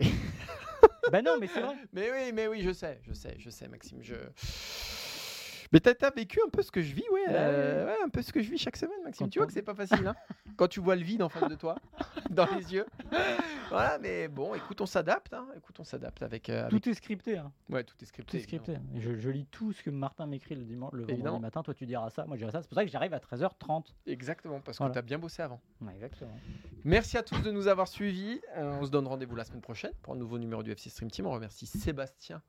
ben non, mais c'est vrai. mais oui, mais oui, je sais, je sais, je sais, Maxime. Je... Mais t'as t'as vécu un peu ce que je vis, ouais, euh, ouais, un peu ce que je vis chaque semaine, Maxime. Tu vois que c'est pas facile, hein Quand tu vois le vide en face de toi, dans les yeux. Voilà, mais bon, écoute, on s'adapte, hein. Écoute, on s'adapte avec, euh, avec- Tout est scripté. hein. Ouais, tout est Tout scripté. est scripté. Je, je lis tout ce que Martin m'écrit le dimanche, le vendredi Évidemment. matin. Toi, tu diras ça. Moi, je dirai ça. C'est pour ça que j'arrive à 13h30. Exactement, parce Voilà. que t'as bien bossé avant. Ouais, exactement. Merci à tous de nous avoir suivis. Euh, on se donne rendez-vous la semaine prochaine pour un nouveau numéro du FC Stream Team. On remercie Sébastien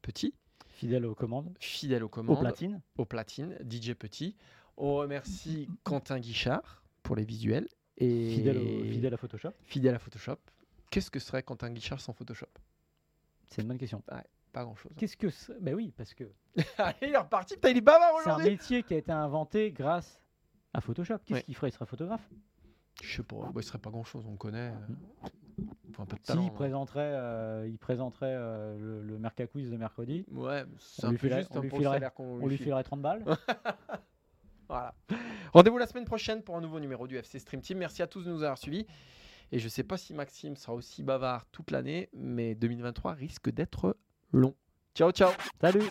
Petit, Fidèle aux commandes. fidèle aux Au commandes, platine. au platine, DJ Petit. On remercie Quentin Guichard pour les visuels et Fidèle, au- fidèle à Photoshop fidèle à Photoshop. Qu'est-ce que serait Quentin Guichard sans Photoshop? C'est une bonne question. Pas grand-chose. Qu'est-ce que Ben oui, parce que il est reparti. Putain, il est bavard c'est un aujourd'hui. métier qui a été inventé grâce à Photoshop. Qu'est-ce Ouais. qu'il ferait? Il serait photographe? Je sais pas, bah, il serait pas grand chose, on le connaît. euh, il faut un peu de Si, talent. il hein. présenterait, euh, il présenterait euh, le, le Merca Quiz de mercredi. Ouais, c'est On un lui peu filerait- juste on hein, lui pour le filerait- salaire qu'on On lui file. filerait 30 balles. Voilà. Rendez-vous la semaine prochaine pour un nouveau numéro du FC Stream Team. Merci à tous de nous avoir suivis. Et je sais pas si Maxime sera aussi bavard toute l'année, mais 2023 risque d'être long. Ciao, ciao Salut